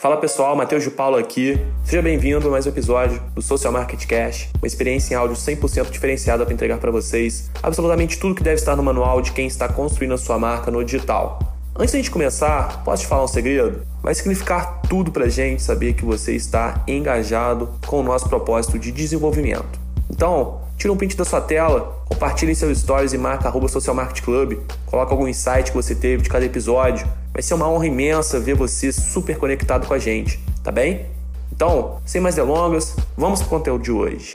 Fala pessoal, Matheus de Paulo aqui. Seja bem-vindo a mais um episódio do Social Market Cash, uma experiência em áudio 100% diferenciada para entregar para vocês absolutamente tudo que deve estar no manual de quem está construindo a sua marca no digital. Antes da gente começar, posso te falar um segredo? Vai significar tudo pra gente saber que você está engajado com o nosso propósito de desenvolvimento. Então, tira um print da sua tela, compartilhe em seus stories e marca arroba Social Club, coloca algum insight que você teve de cada episódio. Vai ser uma honra imensa ver você super conectado com a gente, tá bem? Então, sem mais delongas, vamos pro conteúdo de hoje.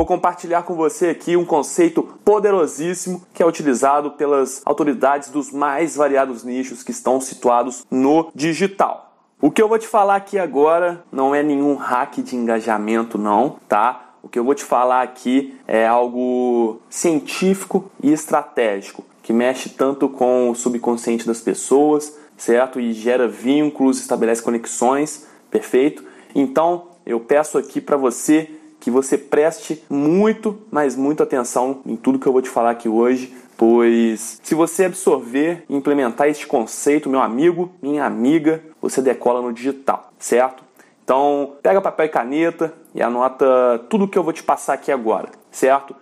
Vou compartilhar com você aqui um conceito poderosíssimo que é utilizado pelas autoridades dos mais variados nichos que estão situados no digital. O que eu vou te falar aqui agora não é nenhum hack de engajamento, não, tá? O que eu vou te falar aqui é algo científico e estratégico que mexe tanto com o subconsciente das pessoas, certo? E gera vínculos, estabelece conexões, perfeito? Então, eu peço aqui para você que você preste muito, mas muito atenção em tudo que eu vou te falar aqui hoje, pois se você absorver e implementar este conceito, meu amigo, minha amiga, você decola no digital, certo? Então, pega papel e caneta e anota tudo que eu vou te passar aqui agora, certo?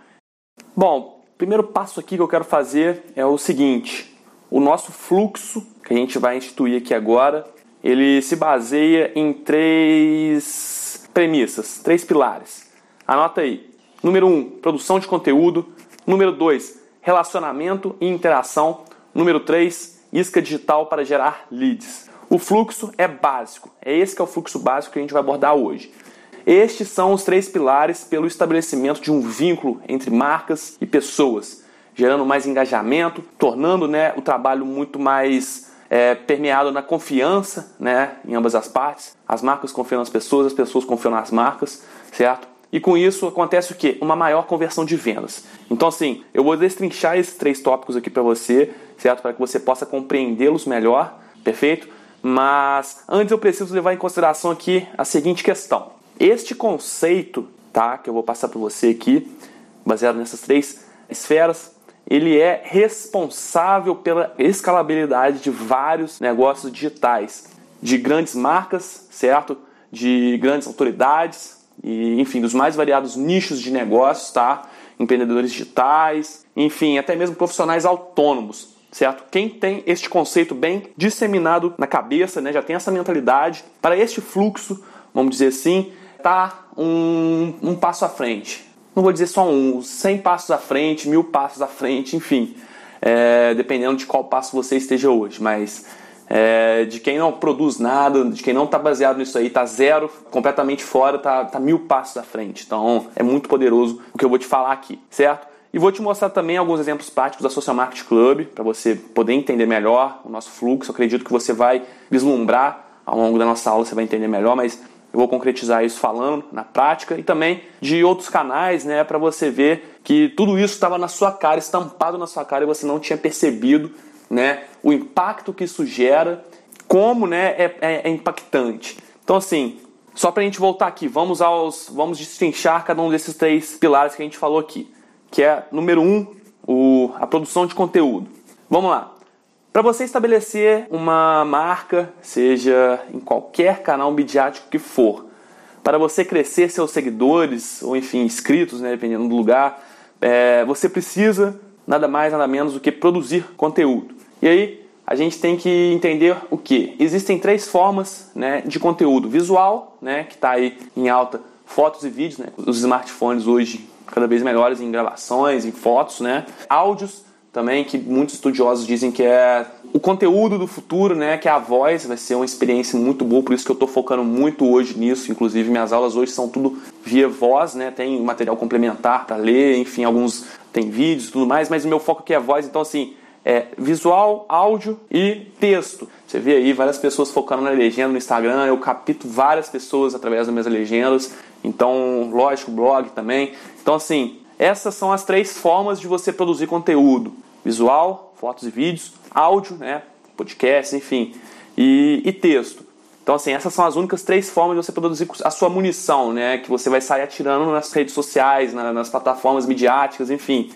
Bom, primeiro passo aqui que eu quero fazer é o seguinte: o nosso fluxo que a gente vai instituir aqui agora, ele se baseia em três premissas, três pilares. Anota aí. Número 1, um, produção de conteúdo. Número 2, relacionamento e interação. Número 3, isca digital para gerar leads. O fluxo é básico. É esse que é o fluxo básico que a gente vai abordar hoje. Estes são os três pilares pelo estabelecimento de um vínculo entre marcas e pessoas, gerando mais engajamento, tornando né, o trabalho muito mais é, permeado na confiança né, em ambas as partes. As marcas confiam nas pessoas, as pessoas confiam nas marcas, certo? E com isso acontece o quê? Uma maior conversão de vendas. Então, assim, eu vou destrinchar esses três tópicos aqui para você, certo? Para que você possa compreendê-los melhor, perfeito? Mas antes eu preciso levar em consideração aqui a seguinte questão. Este conceito, tá? Que eu vou passar para você aqui, baseado nessas três esferas, ele é responsável pela escalabilidade de vários negócios digitais, de grandes marcas, certo? De grandes autoridades, e, enfim, dos mais variados nichos de negócios, tá? Empreendedores digitais, enfim, até mesmo profissionais autônomos, certo? Quem tem este conceito bem disseminado na cabeça, né, já tem essa mentalidade, para este fluxo, vamos dizer assim, tá um, um passo à frente. Não vou dizer só um, 100 passos à frente, mil passos à frente, enfim, é, dependendo de qual passo você esteja hoje, mas é, de quem não produz nada, de quem não está baseado nisso aí, está zero, completamente fora, está tá mil passos à frente. Então é muito poderoso o que eu vou te falar aqui, certo? E vou te mostrar também alguns exemplos práticos da Social Market Club para você poder entender melhor o nosso fluxo. Eu acredito que você vai vislumbrar ao longo da nossa aula, você vai entender melhor, mas eu vou concretizar isso falando na prática e também de outros canais, né, para você ver que tudo isso estava na sua cara, estampado na sua cara e você não tinha percebido né? O impacto que isso gera, como né, é, é, é impactante. Então, assim, só para a gente voltar aqui, vamos aos, vamos destrinchar cada um desses três pilares que a gente falou aqui, que é número um, o, a produção de conteúdo. Vamos lá. Para você estabelecer uma marca, seja em qualquer canal midiático que for, para você crescer seus seguidores ou enfim inscritos, né, dependendo do lugar, é, você precisa nada mais nada menos do que produzir conteúdo. E aí a gente tem que entender o que? Existem três formas né, de conteúdo: visual, né, que está aí em alta, fotos e vídeos, né, os smartphones hoje cada vez melhores em gravações, em fotos, né, áudios também que muitos estudiosos dizem que é o conteúdo do futuro, né, que é a voz, vai ser uma experiência muito boa, por isso que eu estou focando muito hoje nisso, inclusive minhas aulas hoje são tudo via voz, né, tem material complementar para ler, enfim, alguns tem vídeos e tudo mais, mas o meu foco aqui é voz, então assim, é visual, áudio e texto. Você vê aí várias pessoas focando na legenda no Instagram, eu capto várias pessoas através das minhas legendas, então, lógico, blog também. Então, assim, essas são as três formas de você produzir conteúdo: visual, fotos e vídeos, áudio, né, podcast, enfim, e, e texto. Então, assim, essas são as únicas três formas de você produzir a sua munição, né? Que você vai sair atirando nas redes sociais, nas plataformas midiáticas, enfim.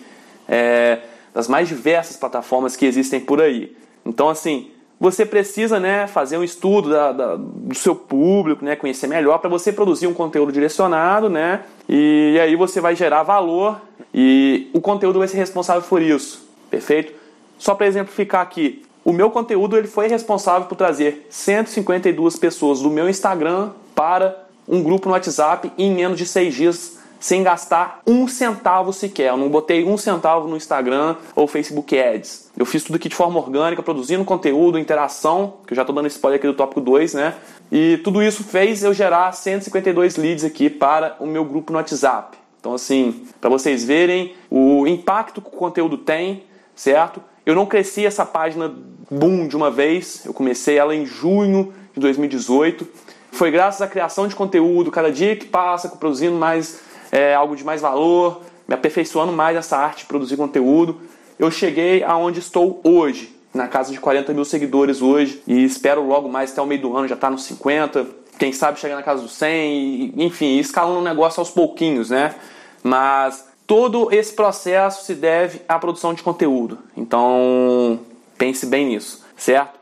É, das mais diversas plataformas que existem por aí. Então, assim, você precisa né, fazer um estudo da, da, do seu público, né, conhecer melhor para você produzir um conteúdo direcionado, né, e, e aí você vai gerar valor e o conteúdo vai ser responsável por isso, perfeito? Só para exemplificar aqui, o meu conteúdo ele foi responsável por trazer 152 pessoas do meu Instagram para um grupo no WhatsApp em menos de seis dias sem gastar um centavo sequer. Eu não botei um centavo no Instagram ou Facebook Ads. Eu fiz tudo aqui de forma orgânica, produzindo conteúdo, interação, que eu já estou dando spoiler aqui do tópico 2, né? E tudo isso fez eu gerar 152 leads aqui para o meu grupo no WhatsApp. Então, assim, para vocês verem o impacto que o conteúdo tem, certo? Eu não cresci essa página boom de uma vez, eu comecei ela em junho de 2018. Foi graças à criação de conteúdo, cada dia que passa, produzindo mais é, algo de mais valor, me aperfeiçoando mais nessa arte de produzir conteúdo. Eu cheguei aonde estou hoje, na casa de 40 mil seguidores hoje, e espero logo mais até o meio do ano já estar tá nos 50, quem sabe chegar na casa dos 100, e, enfim, escalando o negócio aos pouquinhos, né? Mas todo esse processo se deve à produção de conteúdo. Então, pense bem nisso, certo?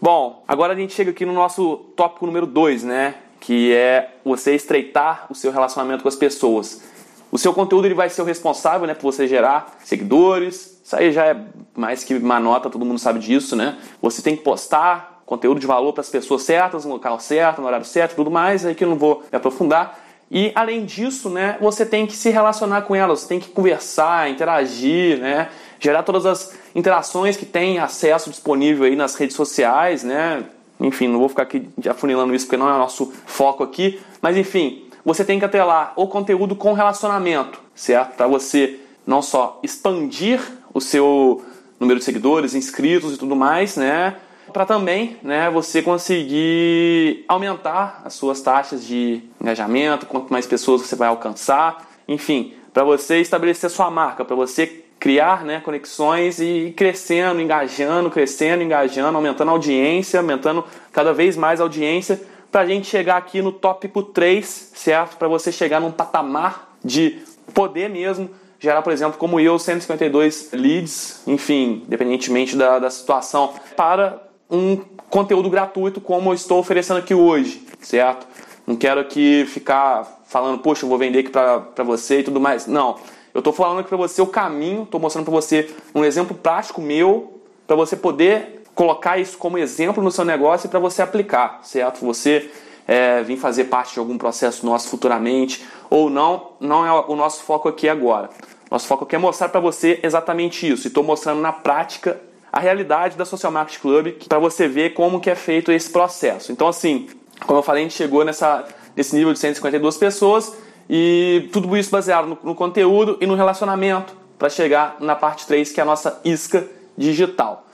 Bom, agora a gente chega aqui no nosso tópico número 2, né? Que é você estreitar o seu relacionamento com as pessoas. O seu conteúdo ele vai ser o responsável né, por você gerar seguidores. Isso aí já é mais que uma nota, todo mundo sabe disso, né? Você tem que postar conteúdo de valor para as pessoas certas, no local certo, no horário certo, tudo mais, aí que eu não vou me aprofundar. E além disso, né, você tem que se relacionar com elas, tem que conversar, interagir, né, gerar todas as interações que tem acesso disponível aí nas redes sociais, né, enfim, não vou ficar aqui afunilando isso porque não é o nosso foco aqui. Mas enfim, você tem que atrelar o conteúdo com relacionamento, certo? Para você não só expandir o seu número de seguidores, inscritos e tudo mais, né? Para também, né, você conseguir aumentar as suas taxas de engajamento, quanto mais pessoas você vai alcançar, enfim, para você estabelecer sua marca, para você criar né, conexões e crescendo, engajando, crescendo, engajando, aumentando a audiência, aumentando cada vez mais a audiência, para a gente chegar aqui no tópico 3, certo? Para você chegar num patamar de poder mesmo gerar, por exemplo, como eu, 152 leads, enfim, independentemente da, da situação, para um conteúdo gratuito como eu estou oferecendo aqui hoje, certo? Não quero aqui ficar falando, poxa, eu vou vender aqui para você e tudo mais. Não eu estou falando aqui para você o caminho, estou mostrando para você um exemplo prático meu, para você poder colocar isso como exemplo no seu negócio e para você aplicar, certo? Você é, vir fazer parte de algum processo nosso futuramente ou não, não é o nosso foco aqui agora. Nosso foco aqui é mostrar para você exatamente isso. E estou mostrando na prática a realidade da Social Market Club para você ver como que é feito esse processo. Então, assim, como eu falei, a gente chegou nessa, nesse nível de 152 pessoas e tudo isso baseado no, no conteúdo e no relacionamento para chegar na parte 3, que é a nossa isca digital.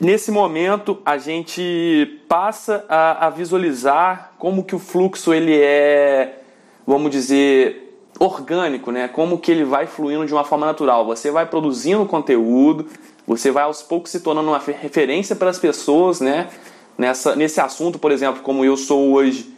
Nesse momento, a gente passa a, a visualizar como que o fluxo ele é, vamos dizer, orgânico, né? Como que ele vai fluindo de uma forma natural. Você vai produzindo conteúdo, você vai aos poucos se tornando uma referência para as pessoas, né? Nessa, nesse assunto, por exemplo, como eu sou hoje,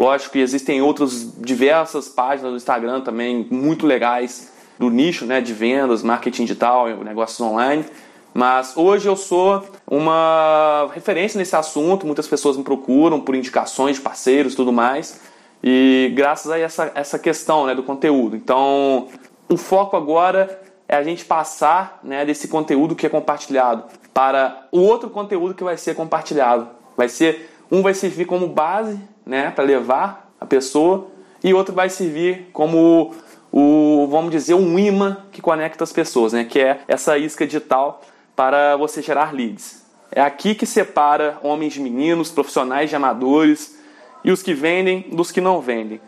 Lógico que existem outras diversas páginas do Instagram também muito legais do nicho né, de vendas, marketing digital, negócios online. Mas hoje eu sou uma referência nesse assunto, muitas pessoas me procuram por indicações de parceiros e tudo mais. E graças a essa, essa questão né, do conteúdo. Então, o foco agora é a gente passar né, desse conteúdo que é compartilhado para o outro conteúdo que vai ser compartilhado. Vai ser um vai servir como base né, para levar a pessoa, e outro vai servir como o, vamos dizer, um imã que conecta as pessoas, né, que é essa isca digital para você gerar leads. É aqui que separa homens de meninos, profissionais de amadores e os que vendem dos que não vendem.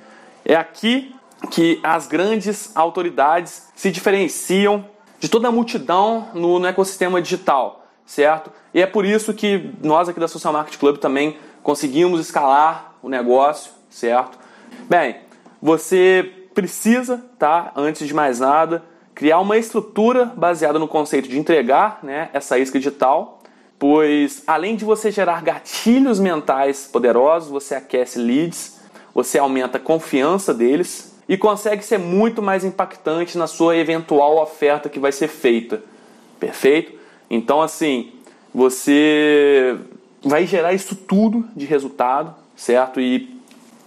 É aqui que as grandes autoridades se diferenciam de toda a multidão no, no ecossistema digital, certo? E é por isso que nós aqui da Social Market Club também conseguimos escalar o negócio, certo? Bem, você precisa, tá? Antes de mais nada, criar uma estrutura baseada no conceito de entregar, né? Essa isca digital. pois além de você gerar gatilhos mentais poderosos, você aquece leads, você aumenta a confiança deles e consegue ser muito mais impactante na sua eventual oferta que vai ser feita. Perfeito? Então, assim, você vai gerar isso tudo de resultado, certo? E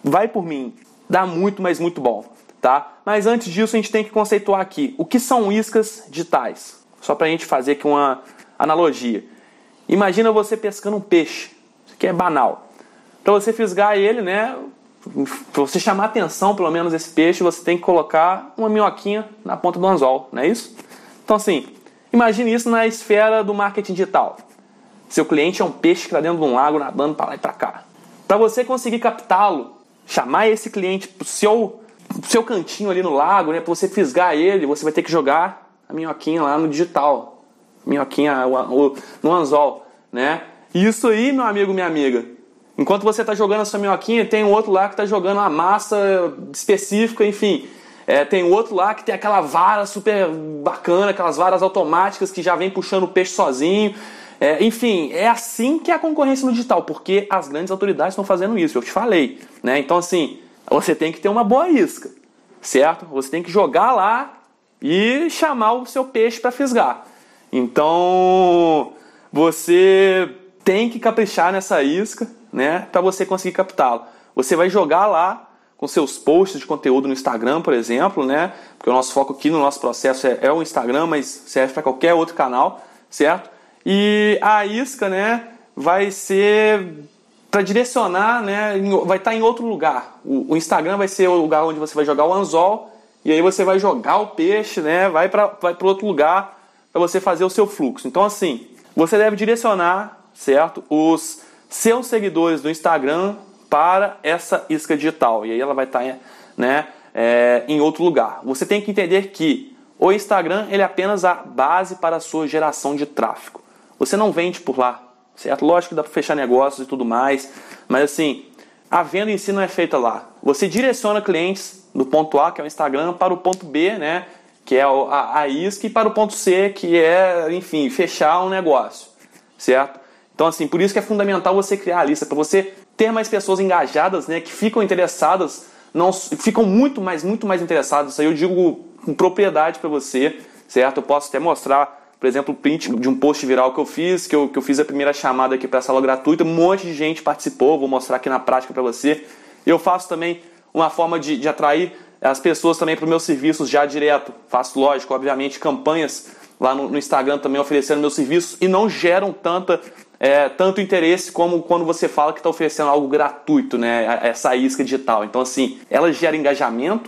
vai por mim, dá muito, mas muito bom, tá? Mas antes disso, a gente tem que conceituar aqui o que são iscas digitais. Só para a gente fazer aqui uma analogia. Imagina você pescando um peixe, isso aqui é banal. Para você fisgar ele, né? Você chamar atenção, pelo menos, esse peixe, você tem que colocar uma minhoquinha na ponta do anzol, não é isso? Então, assim, imagine isso na esfera do marketing digital. Seu cliente é um peixe que está dentro de um lago nadando para lá e para cá. Para você conseguir captá-lo, chamar esse cliente para o seu, seu cantinho ali no lago, né, para você fisgar ele, você vai ter que jogar a minhoquinha lá no digital, minhoquinha no anzol, né? Isso aí, meu amigo, minha amiga, enquanto você está jogando a sua minhoquinha, tem um outro lá que está jogando uma massa específica, enfim. É, tem outro lá que tem aquela vara super bacana, aquelas varas automáticas que já vem puxando o peixe sozinho. É, enfim, é assim que é a concorrência no digital, porque as grandes autoridades estão fazendo isso, eu te falei. Né? Então, assim, você tem que ter uma boa isca, certo? Você tem que jogar lá e chamar o seu peixe para fisgar. Então, você tem que caprichar nessa isca, né, para você conseguir captá-lo. Você vai jogar lá com seus posts de conteúdo no Instagram, por exemplo, né? Porque o nosso foco aqui no nosso processo é, é o Instagram, mas serve para qualquer outro canal, certo? E a isca, né, vai ser para direcionar, né, vai estar tá em outro lugar. O, o, Instagram vai ser o lugar onde você vai jogar o anzol e aí você vai jogar o peixe, né, vai para vai para outro lugar para você fazer o seu fluxo. Então, assim, você deve direcionar, certo, os seus seguidores do Instagram para essa isca digital. E aí ela vai estar, tá, né, é, em outro lugar. Você tem que entender que o Instagram ele é apenas a base para a sua geração de tráfego. Você não vende por lá, certo? Lógico que dá para fechar negócios e tudo mais, mas assim, a venda em si não é feita lá. Você direciona clientes do ponto A, que é o Instagram, para o ponto B, né, que é a, a isca, e para o ponto C, que é, enfim, fechar um negócio, certo? Então, assim, por isso que é fundamental você criar a lista, para você ter mais pessoas engajadas, né, que ficam interessadas, não ficam muito mais, muito mais interessadas. Isso aí eu digo com propriedade para você, certo? Eu posso até mostrar, por exemplo, o print de um post viral que eu fiz, que eu, que eu fiz a primeira chamada aqui para a sala gratuita, um monte de gente participou, vou mostrar aqui na prática para você. Eu faço também uma forma de, de atrair as pessoas também para os meus serviços já direto. Faço, lógico, obviamente, campanhas lá no, no Instagram também oferecendo meus serviços e não geram tanta, é, tanto interesse como quando você fala que está oferecendo algo gratuito, né? Essa isca digital. Então, assim, ela gera engajamento,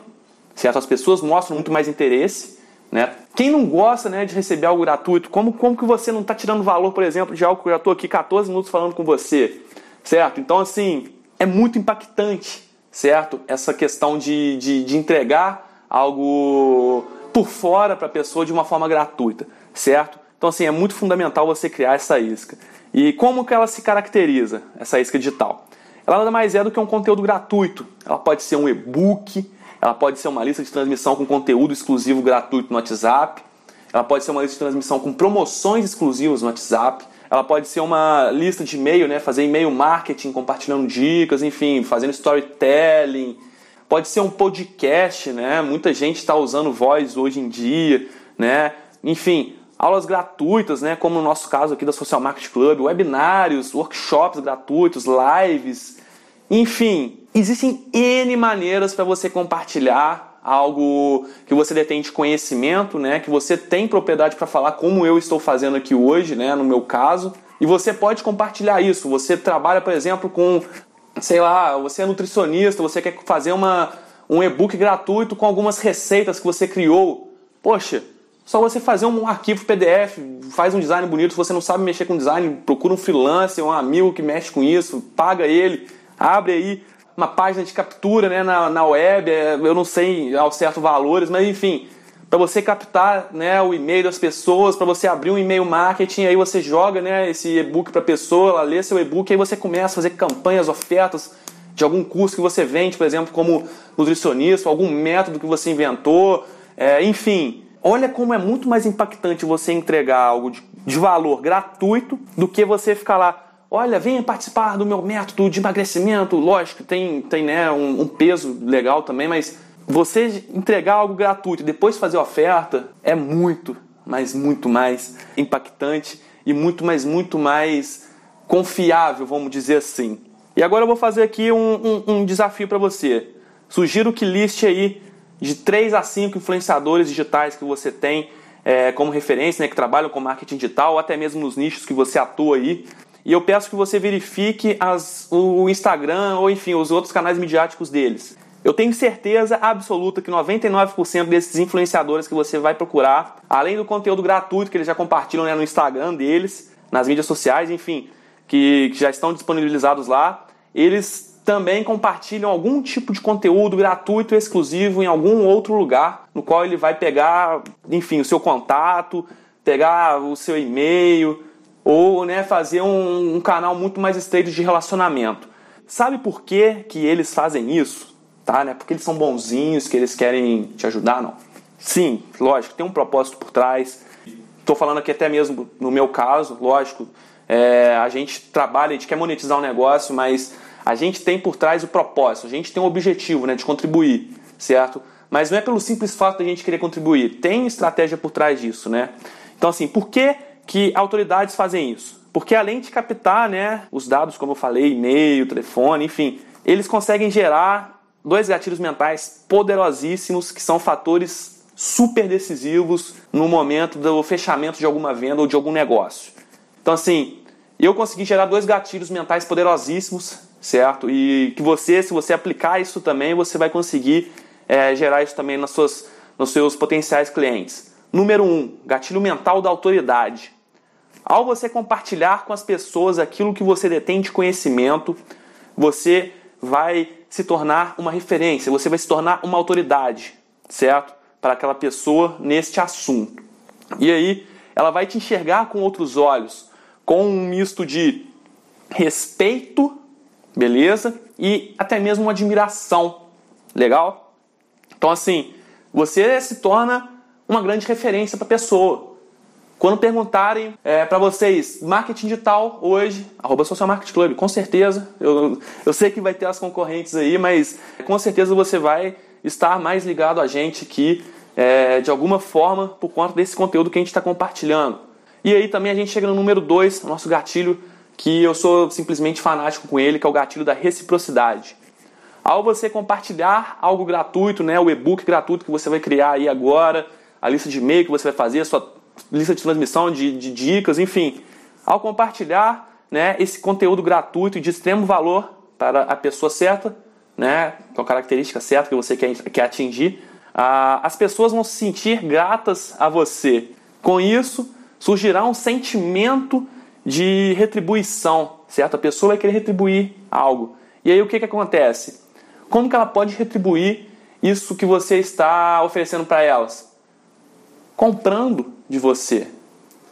certo? As pessoas mostram muito mais interesse, né? Quem não gosta né, de receber algo gratuito, como, como que você não está tirando valor, por exemplo, de algo que eu já estou aqui 14 minutos falando com você, certo? Então, assim, é muito impactante certo? Essa questão de, de, de entregar algo por fora para a pessoa de uma forma gratuita, certo? Então, assim, é muito fundamental você criar essa isca. E como que ela se caracteriza, essa isca digital? Ela nada mais é do que um conteúdo gratuito. Ela pode ser um e-book, ela pode ser uma lista de transmissão com conteúdo exclusivo gratuito no WhatsApp, ela pode ser uma lista de transmissão com promoções exclusivas no WhatsApp, ela pode ser uma lista de e-mail, né? Fazer e-mail marketing, compartilhando dicas, enfim, fazendo storytelling. Pode ser um podcast, né? Muita gente está usando voz hoje em dia, né? Enfim, aulas gratuitas, né? Como no nosso caso aqui da Social Marketing Club, webinários, workshops gratuitos, lives. Enfim, existem N maneiras para você compartilhar algo que você detém de conhecimento, né, que você tem propriedade para falar como eu estou fazendo aqui hoje, né, no meu caso, e você pode compartilhar isso. Você trabalha, por exemplo, com, sei lá, você é nutricionista, você quer fazer uma, um e-book gratuito com algumas receitas que você criou. Poxa, só você fazer um arquivo PDF, faz um design bonito, se você não sabe mexer com design, procura um freelancer, um amigo que mexe com isso, paga ele, abre aí uma página de captura né, na, na web, é, eu não sei ao certo valores, mas enfim, para você captar né, o e-mail das pessoas, para você abrir um e-mail marketing, aí você joga né, esse e-book para a pessoa, ela lê seu e-book, aí você começa a fazer campanhas, ofertas de algum curso que você vende, por exemplo, como nutricionista, algum método que você inventou, é, enfim. Olha como é muito mais impactante você entregar algo de de valor gratuito do que você ficar lá. Olha, venha participar do meu método de emagrecimento. Lógico, tem, tem né, um, um peso legal também, mas você entregar algo gratuito e depois fazer oferta é muito, mas muito mais impactante e muito mais, muito mais confiável, vamos dizer assim. E agora eu vou fazer aqui um, um, um desafio para você. Sugiro que liste aí de 3 a 5 influenciadores digitais que você tem é, como referência, né, que trabalham com marketing digital, ou até mesmo nos nichos que você atua aí. E eu peço que você verifique as, o Instagram ou enfim os outros canais midiáticos deles. Eu tenho certeza absoluta que 99% desses influenciadores que você vai procurar, além do conteúdo gratuito que eles já compartilham né, no Instagram deles, nas mídias sociais, enfim, que, que já estão disponibilizados lá, eles também compartilham algum tipo de conteúdo gratuito exclusivo em algum outro lugar, no qual ele vai pegar, enfim, o seu contato, pegar o seu e-mail, ou né, fazer um, um canal muito mais estreito de relacionamento. Sabe por que, que eles fazem isso? Tá, né? Porque eles são bonzinhos, que eles querem te ajudar, não. Sim, lógico, tem um propósito por trás. Estou falando aqui até mesmo no meu caso, lógico, é, a gente trabalha, a gente quer monetizar o um negócio, mas a gente tem por trás o propósito, a gente tem um objetivo né, de contribuir, certo? Mas não é pelo simples fato a gente querer contribuir, tem estratégia por trás disso, né? Então, assim, por que, que autoridades fazem isso? Porque além de captar né, os dados, como eu falei, e-mail, telefone, enfim, eles conseguem gerar dois gatilhos mentais poderosíssimos que são fatores super decisivos no momento do fechamento de alguma venda ou de algum negócio. Então, assim, eu consegui gerar dois gatilhos mentais poderosíssimos certo? E que você, se você aplicar isso também, você vai conseguir é, gerar isso também nas suas, nos seus potenciais clientes. Número um, gatilho mental da autoridade. Ao você compartilhar com as pessoas aquilo que você detém de conhecimento, você vai se tornar uma referência, você vai se tornar uma autoridade, certo? Para aquela pessoa neste assunto. E aí, ela vai te enxergar com outros olhos, com um misto de respeito beleza? E até mesmo uma admiração, legal? Então, assim, você se torna uma grande referência para a pessoa. Quando perguntarem é, para vocês, marketing digital hoje, arroba Social Marketing Club, com certeza, eu, eu sei que vai ter as concorrentes aí, mas com certeza você vai estar mais ligado a gente aqui, é, de alguma forma, por conta desse conteúdo que a gente está compartilhando. E aí também a gente chega no número 2, nosso gatilho que eu sou simplesmente fanático com ele, que é o gatilho da reciprocidade. Ao você compartilhar algo gratuito, né, o e-book gratuito que você vai criar aí agora, a lista de e-mail que você vai fazer, a sua lista de transmissão de, de dicas, enfim, ao compartilhar né, esse conteúdo gratuito de extremo valor para a pessoa certa, né, com a característica certa que você quer, quer atingir, as pessoas vão se sentir gratas a você. Com isso, surgirá um sentimento de retribuição, certo? A pessoa vai querer retribuir algo. E aí o que, que acontece? Como que ela pode retribuir isso que você está oferecendo para elas? Comprando de você.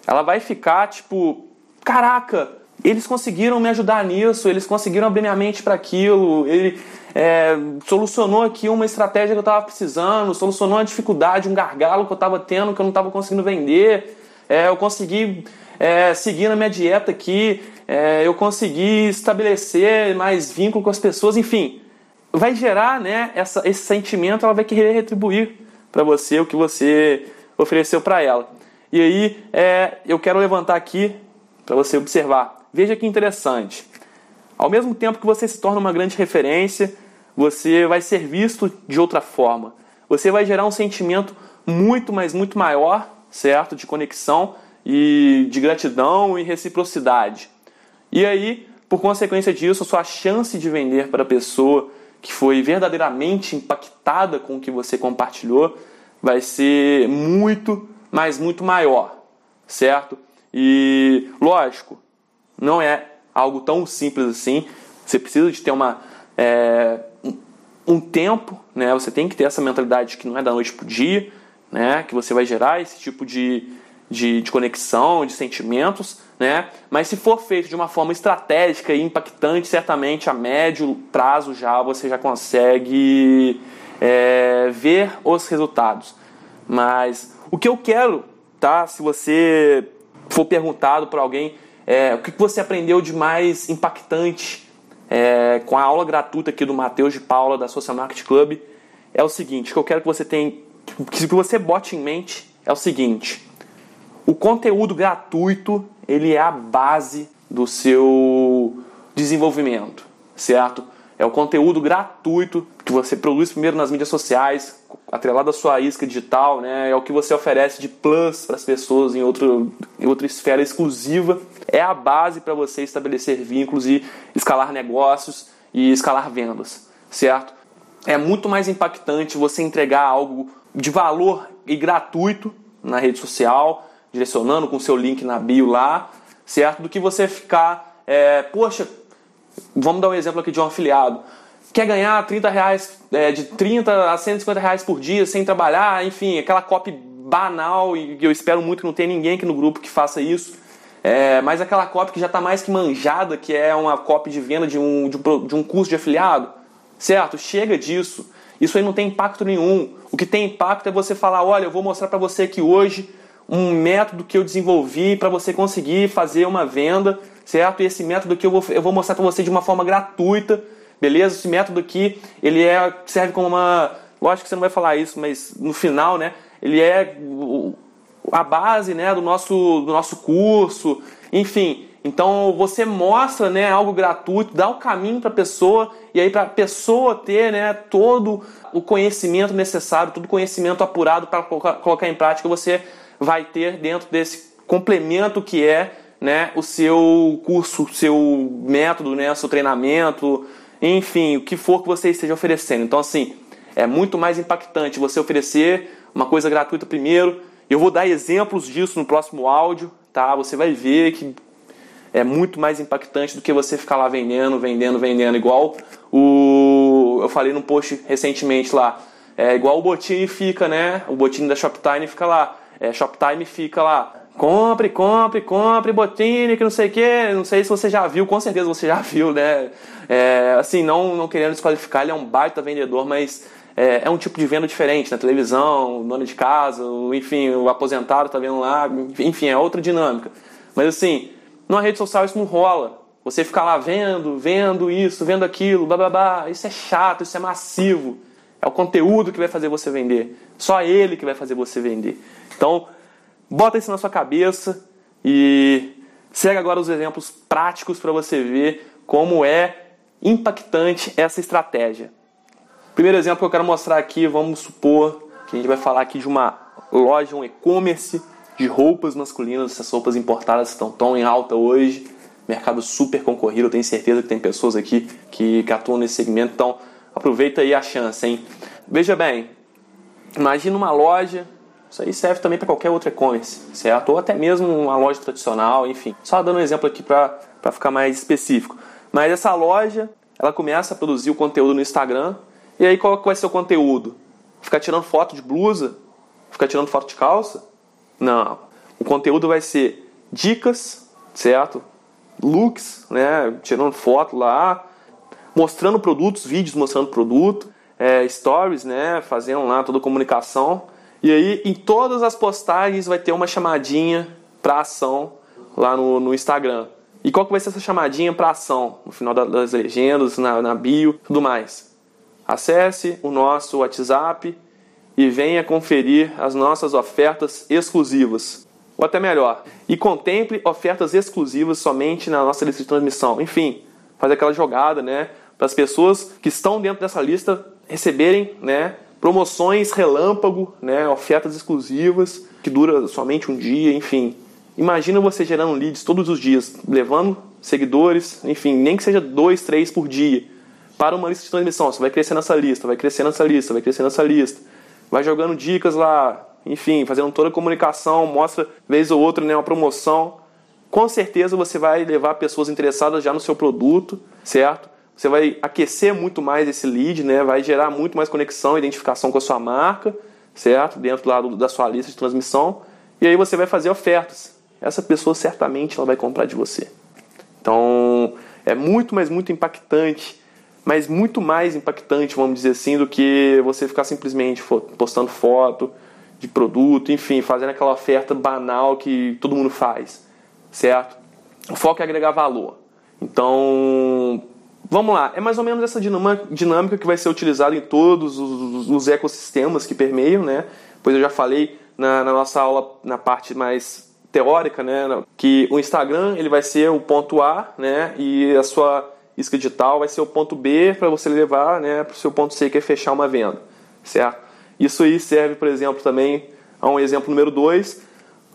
Ela vai ficar tipo, caraca, eles conseguiram me ajudar nisso, eles conseguiram abrir minha mente para aquilo, ele é, solucionou aqui uma estratégia que eu estava precisando, solucionou uma dificuldade, um gargalo que eu estava tendo que eu não estava conseguindo vender, é, eu consegui é, seguindo a minha dieta aqui, é, eu consegui estabelecer mais vínculo com as pessoas, enfim, vai gerar né, essa, esse sentimento, ela vai querer retribuir para você o que você ofereceu para ela. E aí é, eu quero levantar aqui para você observar. Veja que interessante. Ao mesmo tempo que você se torna uma grande referência, você vai ser visto de outra forma. Você vai gerar um sentimento muito, mas muito maior, certo? De conexão e de gratidão e reciprocidade. E aí, por consequência disso, a sua chance de vender para a pessoa que foi verdadeiramente impactada com o que você compartilhou vai ser muito, mas muito maior, certo? E lógico, não é algo tão simples assim. Você precisa de ter uma é, um tempo, né? Você tem que ter essa mentalidade que não é da noite para o dia, né? Que você vai gerar esse tipo de de, de conexão, de sentimentos, né? Mas se for feito de uma forma estratégica e impactante, certamente a médio prazo já você já consegue é, ver os resultados. Mas o que eu quero, tá? Se você for perguntado para alguém é, o que você aprendeu de mais impactante é, com a aula gratuita aqui do Matheus de Paula da Social Market Club, é o seguinte, que eu quero que você tenha, que você bote em mente é o seguinte: o conteúdo gratuito ele é a base do seu desenvolvimento, certo? É o conteúdo gratuito que você produz primeiro nas mídias sociais, atrelado à sua isca digital, né? É o que você oferece de plus para as pessoas em, outro, em outra esfera exclusiva. É a base para você estabelecer vínculos e escalar negócios e escalar vendas, certo? É muito mais impactante você entregar algo de valor e gratuito na rede social, direcionando com seu link na bio lá, certo? Do que você ficar, é, poxa, vamos dar um exemplo aqui de um afiliado. Quer ganhar 30 reais, é, de 30 a 150 reais por dia sem trabalhar, enfim, aquela copy banal e eu espero muito que não tenha ninguém aqui no grupo que faça isso. É, mas aquela copy que já está mais que manjada, que é uma copy de venda de um, de um, de um curso de afiliado, certo? Chega disso. Isso aí não tem impacto nenhum. O que tem impacto é você falar: olha, eu vou mostrar para você aqui hoje um método que eu desenvolvi para você conseguir fazer uma venda, certo? E esse método que eu vou, eu vou mostrar para você de uma forma gratuita, beleza? Esse método aqui, ele é, serve como uma... Lógico que você não vai falar isso, mas no final, né? Ele é a base né, do, nosso, do nosso curso, enfim. Então você mostra né, algo gratuito, dá o caminho para a pessoa e aí para a pessoa ter né, todo o conhecimento necessário, todo o conhecimento apurado para colocar em prática, você vai ter dentro desse complemento que é né, o seu curso, o seu método, né, o seu treinamento, enfim, o que for que você esteja oferecendo. Então, assim, é muito mais impactante você oferecer uma coisa gratuita primeiro. Eu vou dar exemplos disso no próximo áudio, tá? Você vai ver que é muito mais impactante do que você ficar lá vendendo, vendendo, vendendo, igual o eu falei num post recentemente lá, é igual o Botini fica, né? O Botini da Shoptime fica lá é, Shoptime fica lá, compre, compre, compre, Botini, que não sei o que, não sei se você já viu, com certeza você já viu, né? É, assim, não, não querendo desqualificar, ele é um baita vendedor, mas é, é, um tipo de venda diferente, na televisão, dono de casa, enfim, o aposentado tá vendo lá, enfim, é outra dinâmica. Mas assim, numa rede social isso não rola. Você ficar lá vendo, vendo isso, vendo aquilo, blá blá blá, isso é chato, isso é massivo. É o conteúdo que vai fazer você vender. Só ele que vai fazer você vender. Então, bota isso na sua cabeça e segue agora os exemplos práticos para você ver como é impactante essa estratégia. Primeiro exemplo que eu quero mostrar aqui, vamos supor que a gente vai falar aqui de uma loja, um e-commerce de roupas masculinas, essas roupas importadas estão tão em alta hoje, mercado super concorrido, eu tenho certeza que tem pessoas aqui que, que atuam nesse segmento, então aproveita aí a chance, hein? Veja bem, imagina uma loja isso aí serve também para qualquer outro e-commerce, certo? Ou até mesmo uma loja tradicional, enfim. Só dando um exemplo aqui para ficar mais específico. Mas essa loja, ela começa a produzir o conteúdo no Instagram. E aí qual vai ser o conteúdo? Ficar tirando foto de blusa? Ficar tirando foto de calça? Não. O conteúdo vai ser dicas, certo? Looks, né? Tirando foto lá, mostrando produtos, vídeos mostrando produto, é, stories, né? Fazendo lá toda a comunicação e aí, em todas as postagens, vai ter uma chamadinha para ação lá no, no Instagram. E qual que vai ser essa chamadinha para ação? No final das legendas, na, na bio, tudo mais. Acesse o nosso WhatsApp e venha conferir as nossas ofertas exclusivas. Ou até melhor, e contemple ofertas exclusivas somente na nossa lista de transmissão. Enfim, fazer aquela jogada, né? Para as pessoas que estão dentro dessa lista receberem, né? Promoções relâmpago, né, ofertas exclusivas que dura somente um dia, enfim. Imagina você gerando leads todos os dias, levando seguidores, enfim, nem que seja dois, três por dia, para uma lista de transmissão. Você vai crescer nessa lista, vai crescer nessa lista, vai crescer nessa lista, vai jogando dicas lá, enfim, fazendo toda a comunicação, mostra vez ou outra né, uma promoção. Com certeza você vai levar pessoas interessadas já no seu produto, certo? Você vai aquecer muito mais esse lead, né? vai gerar muito mais conexão, identificação com a sua marca, certo? Dentro lá do, da sua lista de transmissão. E aí você vai fazer ofertas. Essa pessoa certamente ela vai comprar de você. Então é muito, mas muito impactante, mas muito mais impactante, vamos dizer assim, do que você ficar simplesmente postando foto de produto, enfim, fazendo aquela oferta banal que todo mundo faz, certo? O foco é agregar valor. Então, vamos lá, é mais ou menos essa dinâmica que vai ser utilizada em todos os, ecossistemas que permeiam, né? Pois eu já falei na, na nossa aula, na parte mais teórica, né, que o Instagram ele vai ser o ponto A, né, e a sua isca digital vai ser o ponto B para você levar, né, para o seu ponto C que é fechar uma venda, certo? Isso aí serve, por exemplo, também a um exemplo número 2,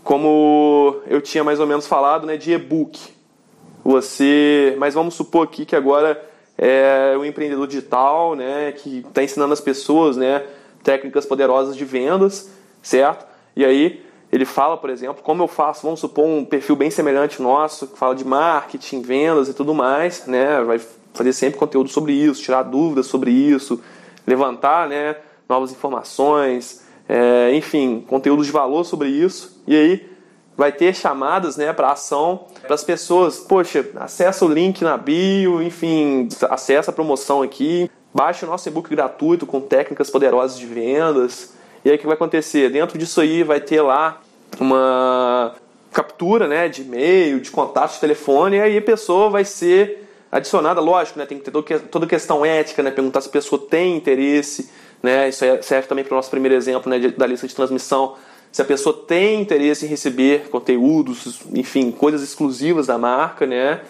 como eu tinha mais ou menos falado, né, de e-book. Você, mas vamos supor aqui que agora é um empreendedor digital, né, que está ensinando as pessoas, né, técnicas poderosas de vendas, certo? E aí ele fala, por exemplo, como eu faço, vamos supor, um perfil bem semelhante nosso, que fala de marketing, vendas e tudo mais, né? Vai fazer sempre conteúdo sobre isso, tirar dúvidas sobre isso, levantar, né, novas informações, é, enfim, conteúdo de valor sobre isso. E aí vai ter chamadas né, para ação para as pessoas. Poxa, acessa o link na bio, enfim, acessa a promoção aqui, baixe o nosso e-book gratuito com técnicas poderosas de vendas. E aí o que vai acontecer? Dentro disso aí vai ter lá uma captura né, de e-mail, de contato de telefone, e aí a pessoa vai ser adicionada, lógico, né, tem que ter toda questão ética, né, perguntar se a pessoa tem interesse, né, isso serve também para o nosso primeiro exemplo né, da lista de transmissão, se a pessoa tem interesse em receber conteúdos, enfim, coisas exclusivas da marca, né,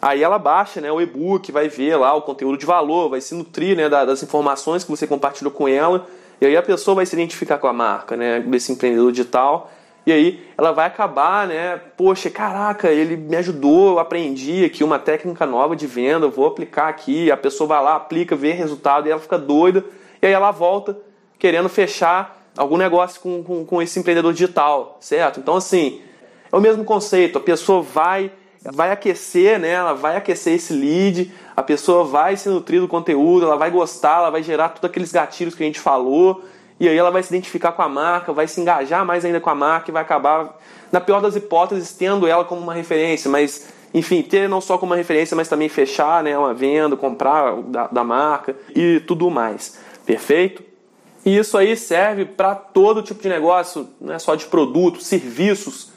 aí ela baixa né, o e-book, vai ver lá o conteúdo de valor, vai se nutrir né, das informações que você compartilhou com ela, e aí a pessoa vai se identificar com a marca, né, desse empreendedor digital. E aí ela vai acabar, né? Poxa, caraca, ele me ajudou, eu aprendi aqui uma técnica nova de venda, eu vou aplicar aqui. A pessoa vai lá, aplica, vê resultado e ela fica doida. E aí ela volta querendo fechar algum negócio com, com, com esse empreendedor digital, certo? Então, assim, é o mesmo conceito. A pessoa vai vai aquecer, né? Ela vai aquecer esse lead, a pessoa vai se nutrir do conteúdo, ela vai gostar, ela vai gerar todos aqueles gatilhos que a gente falou, e aí ela vai se identificar com a marca, vai se engajar mais ainda com a marca e vai acabar, na pior das hipóteses, tendo ela como uma referência, mas enfim, ter não só como uma referência, mas também fechar né, uma venda, comprar da, da marca e tudo mais. Perfeito? E isso aí serve para todo tipo de negócio, não é só de produtos, serviços,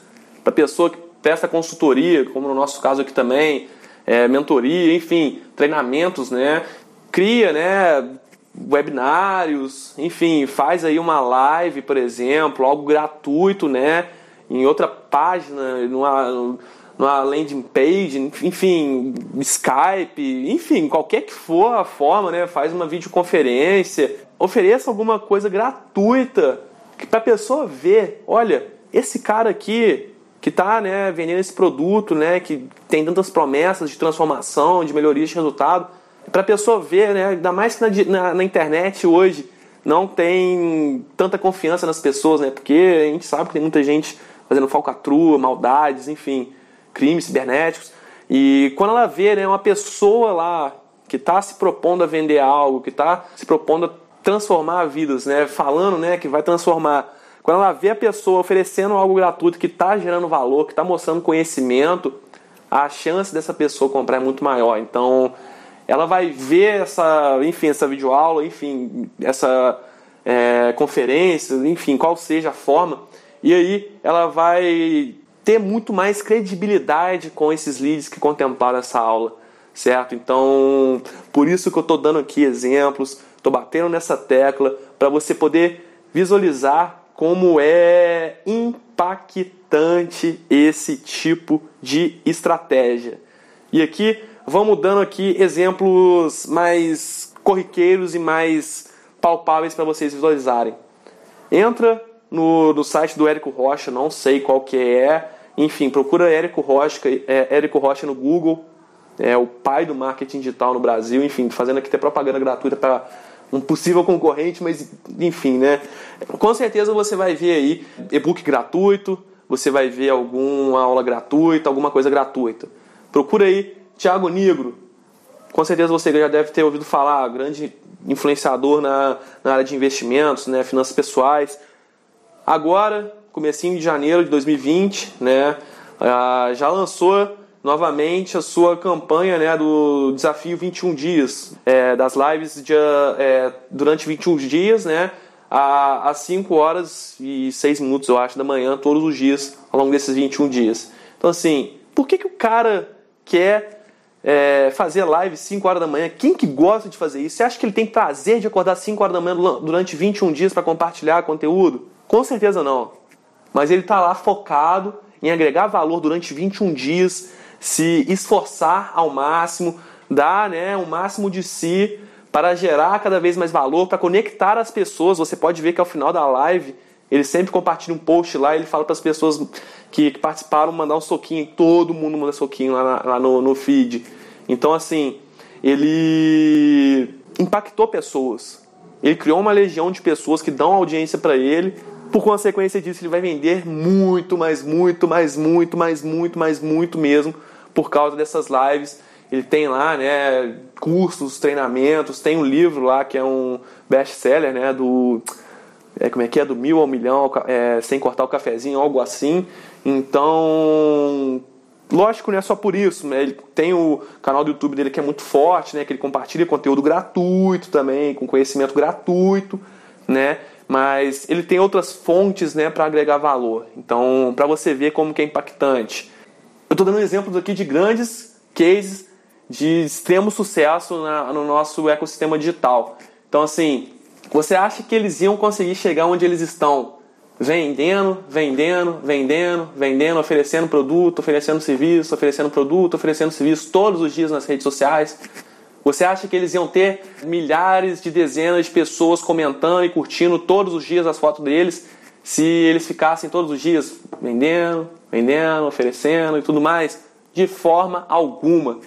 para pessoa que presta consultoria, como no nosso caso aqui também, é, mentoria, enfim, treinamentos, né? Cria, né? Webinários, enfim, faz aí uma live, por exemplo, algo gratuito, né? Em outra página, numa, numa landing page, enfim, Skype, enfim, qualquer que for a forma, né? Faz uma videoconferência, ofereça alguma coisa gratuita para a pessoa ver, olha, esse cara aqui que está né, vendendo esse produto, né, que tem tantas promessas de transformação, de melhoria de resultado, para a pessoa ver, né, ainda mais que na, na, na, internet hoje não tem tanta confiança nas pessoas, né, porque a gente sabe que tem muita gente fazendo falcatrua, maldades, enfim, crimes cibernéticos. E quando ela vê né, uma pessoa lá que está se propondo a vender algo, que está se propondo a transformar vidas, né, falando né, que vai transformar quando ela vê a pessoa oferecendo algo gratuito que está gerando valor, que está mostrando conhecimento, a chance dessa pessoa comprar é muito maior. Então, ela vai ver essa, enfim, essa videoaula, enfim, essa é, conferência, enfim, qual seja a forma, e aí ela vai ter muito mais credibilidade com esses leads que contemplaram essa aula, certo? Então, por isso que eu estou dando aqui exemplos, estou batendo nessa tecla para você poder visualizar como é impactante esse tipo de estratégia. E aqui vamos dando aqui exemplos mais corriqueiros e mais palpáveis para vocês visualizarem. Entra no, no site do Érico Rocha, não sei qual que é, enfim, procura Érico Rocha, é, Érico Rocha no Google, é o pai do marketing digital no Brasil, enfim, fazendo aqui até propaganda gratuita para um possível concorrente, mas enfim, né? Com certeza você vai ver aí e-book gratuito, você vai ver alguma aula gratuita, alguma coisa gratuita. Procura aí Thiago Negro. Com certeza você já deve ter ouvido falar, grande influenciador na, na área de investimentos, né, finanças pessoais. Agora, comecinho de janeiro de 2020, né, ah, já lançou novamente a sua campanha né, do desafio 21 dias, é, das lives de, é, durante 21 dias, né, às 5 horas e 6 minutos, eu acho, da manhã, todos os dias, ao longo desses 21 dias. Então, assim, por que, que o cara quer é, fazer live 5 horas da manhã? Quem que gosta de fazer isso? Você acha que ele tem prazer de acordar 5 horas da manhã durante 21 dias para compartilhar conteúdo? Com certeza não. Mas ele está lá focado em agregar valor durante 21 dias, se esforçar ao máximo, dar né, o máximo de si para gerar cada vez mais valor, para conectar as pessoas. Você pode ver que ao final da live ele sempre compartilha um post lá, ele fala para as pessoas que, que, participaram mandar um soquinho, todo mundo manda soquinho lá, lá no, no feed. Então, assim, ele impactou pessoas. Ele criou uma legião de pessoas que dão audiência para ele. Por consequência disso, ele vai vender muito, mais, muito, mais, muito, mais, muito, mais, muito mesmo por causa dessas lives. Ele tem lá, né, cursos, treinamentos, tem um livro lá que é um best-seller, né, do é, como é que é, do mil ao milhão, é, sem cortar o cafezinho, algo assim. Então, lógico, não é só por isso, né? Ele tem o canal do YouTube dele que é muito forte, né? Que ele compartilha conteúdo gratuito também, com conhecimento gratuito, né? Mas ele tem outras fontes, né, para agregar valor. Então, para você ver como que é impactante. Eu estou dando exemplos aqui de grandes cases de extremo sucesso na, no nosso ecossistema digital. Então, assim, você acha que eles iam conseguir chegar onde eles estão? Vendendo, vendendo, vendendo, vendendo, oferecendo produto, oferecendo serviço, oferecendo produto, oferecendo serviço todos os dias nas redes sociais. Você acha que eles iam ter milhares de dezenas de pessoas comentando e curtindo todos os dias as fotos deles se eles ficassem todos os dias vendendo, vendendo, oferecendo e tudo mais? De forma alguma.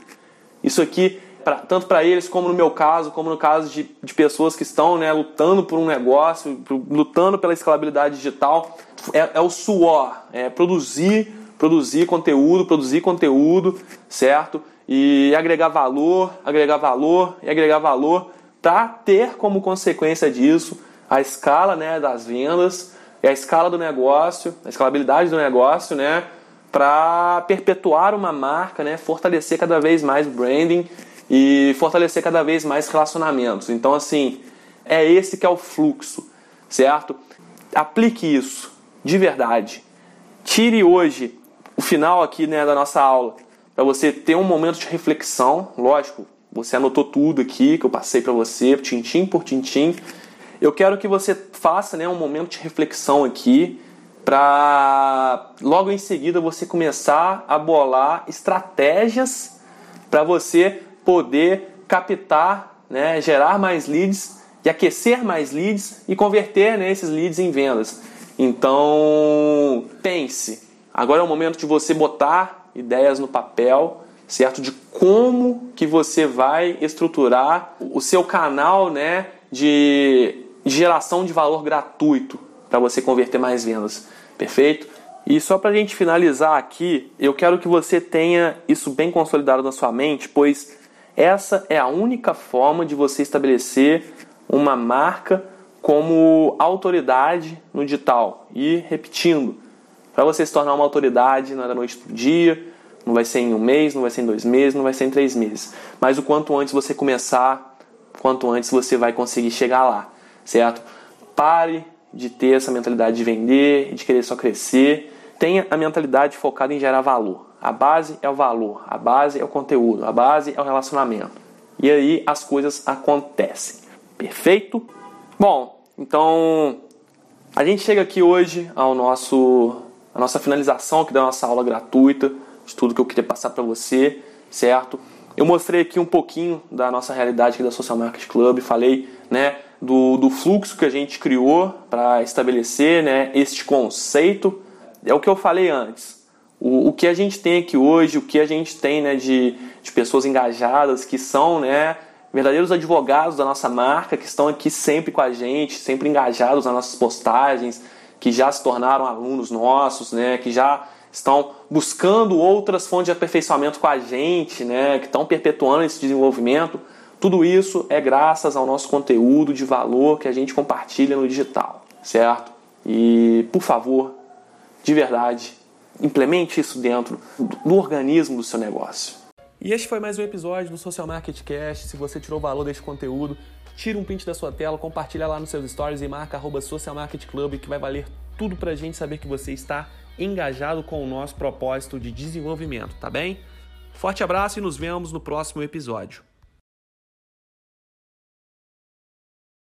Isso aqui pra, tanto para eles como no meu caso, como no caso de, de pessoas que estão né, lutando por um negócio, lutando pela escalabilidade digital, é, é o suor, é produzir, produzir conteúdo, produzir conteúdo, certo? E agregar valor, agregar valor e agregar valor para ter como consequência disso a escala né, das vendas, a escala do negócio, a escalabilidade do negócio, né? Para perpetuar uma marca, né? Fortalecer cada vez mais o branding e fortalecer cada vez mais relacionamentos. Então, assim, é esse que é o fluxo, certo? Aplique isso de verdade. Tire hoje o final aqui né, da nossa aula para você ter um momento de reflexão. Lógico, você anotou tudo aqui que eu passei para você, tintim por tintim. Eu quero que você faça né, um momento de reflexão aqui para logo em seguida você começar a bolar estratégias para você poder captar, né, gerar mais leads e aquecer mais leads e converter né, esses leads em vendas. Então, pense. Agora é o momento de você botar ideias no papel, certo? De como que você vai estruturar o seu canal, né, de geração de valor gratuito para você converter mais vendas. Perfeito? E só para a gente finalizar aqui, eu quero que você tenha isso bem consolidado na sua mente, pois essa é a única forma de você estabelecer uma marca como autoridade no digital. E repetindo, para você se tornar uma autoridade não é da noite para dia, não vai ser em um mês, não vai ser em dois meses, não vai ser em três meses. Mas o quanto antes você começar, quanto antes você vai conseguir chegar lá, certo? Pare de ter essa mentalidade de vender, de querer só crescer. Tenha a mentalidade focada em gerar valor. A base é o valor, a base é o conteúdo, a base é o relacionamento. E aí as coisas acontecem. Perfeito? Bom, então a gente chega aqui hoje ao nosso a nossa finalização aqui da nossa aula gratuita, de tudo que eu queria passar para você, certo? Eu mostrei aqui um pouquinho da nossa realidade aqui da Social Market Club, falei, né, do, do fluxo que a gente criou para estabelecer, né, este conceito. É o que eu falei antes o, o que a gente tem aqui hoje, o que a gente tem né, de, de pessoas engajadas que são né, verdadeiros advogados da nossa marca, que estão aqui sempre com a gente, sempre engajados nas nossas postagens, que já se tornaram alunos nossos, né, que já estão buscando outras fontes de aperfeiçoamento com a gente, né, que estão perpetuando esse desenvolvimento. Tudo isso é graças ao nosso conteúdo de valor que a gente compartilha no digital, certo? E, por favor, de verdade, implemente isso dentro do organismo do seu negócio. E este foi mais um episódio do Social Market Cast. Se você tirou valor deste conteúdo, tira um print da sua tela, compartilha lá nos seus stories e marca arroba Social Market Club, que vai valer tudo pra gente saber que você está engajado com o nosso propósito de desenvolvimento, tá bem? Forte abraço e nos vemos no próximo episódio.